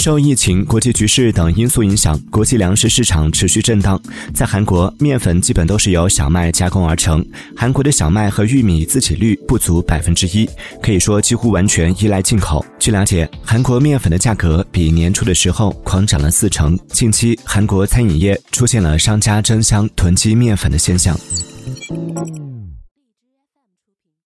受疫情国际局势等因素影响国际粮食市场持续震荡。在韩国面粉基本都是由小麦加工而成韩国的小麦和玉米自给率不足百分之一可以说几乎完全依赖进口据了解韩国面粉的价格比年初的时候狂涨了四成。近期韩国餐饮业出现了商家争相囤积面粉的现象。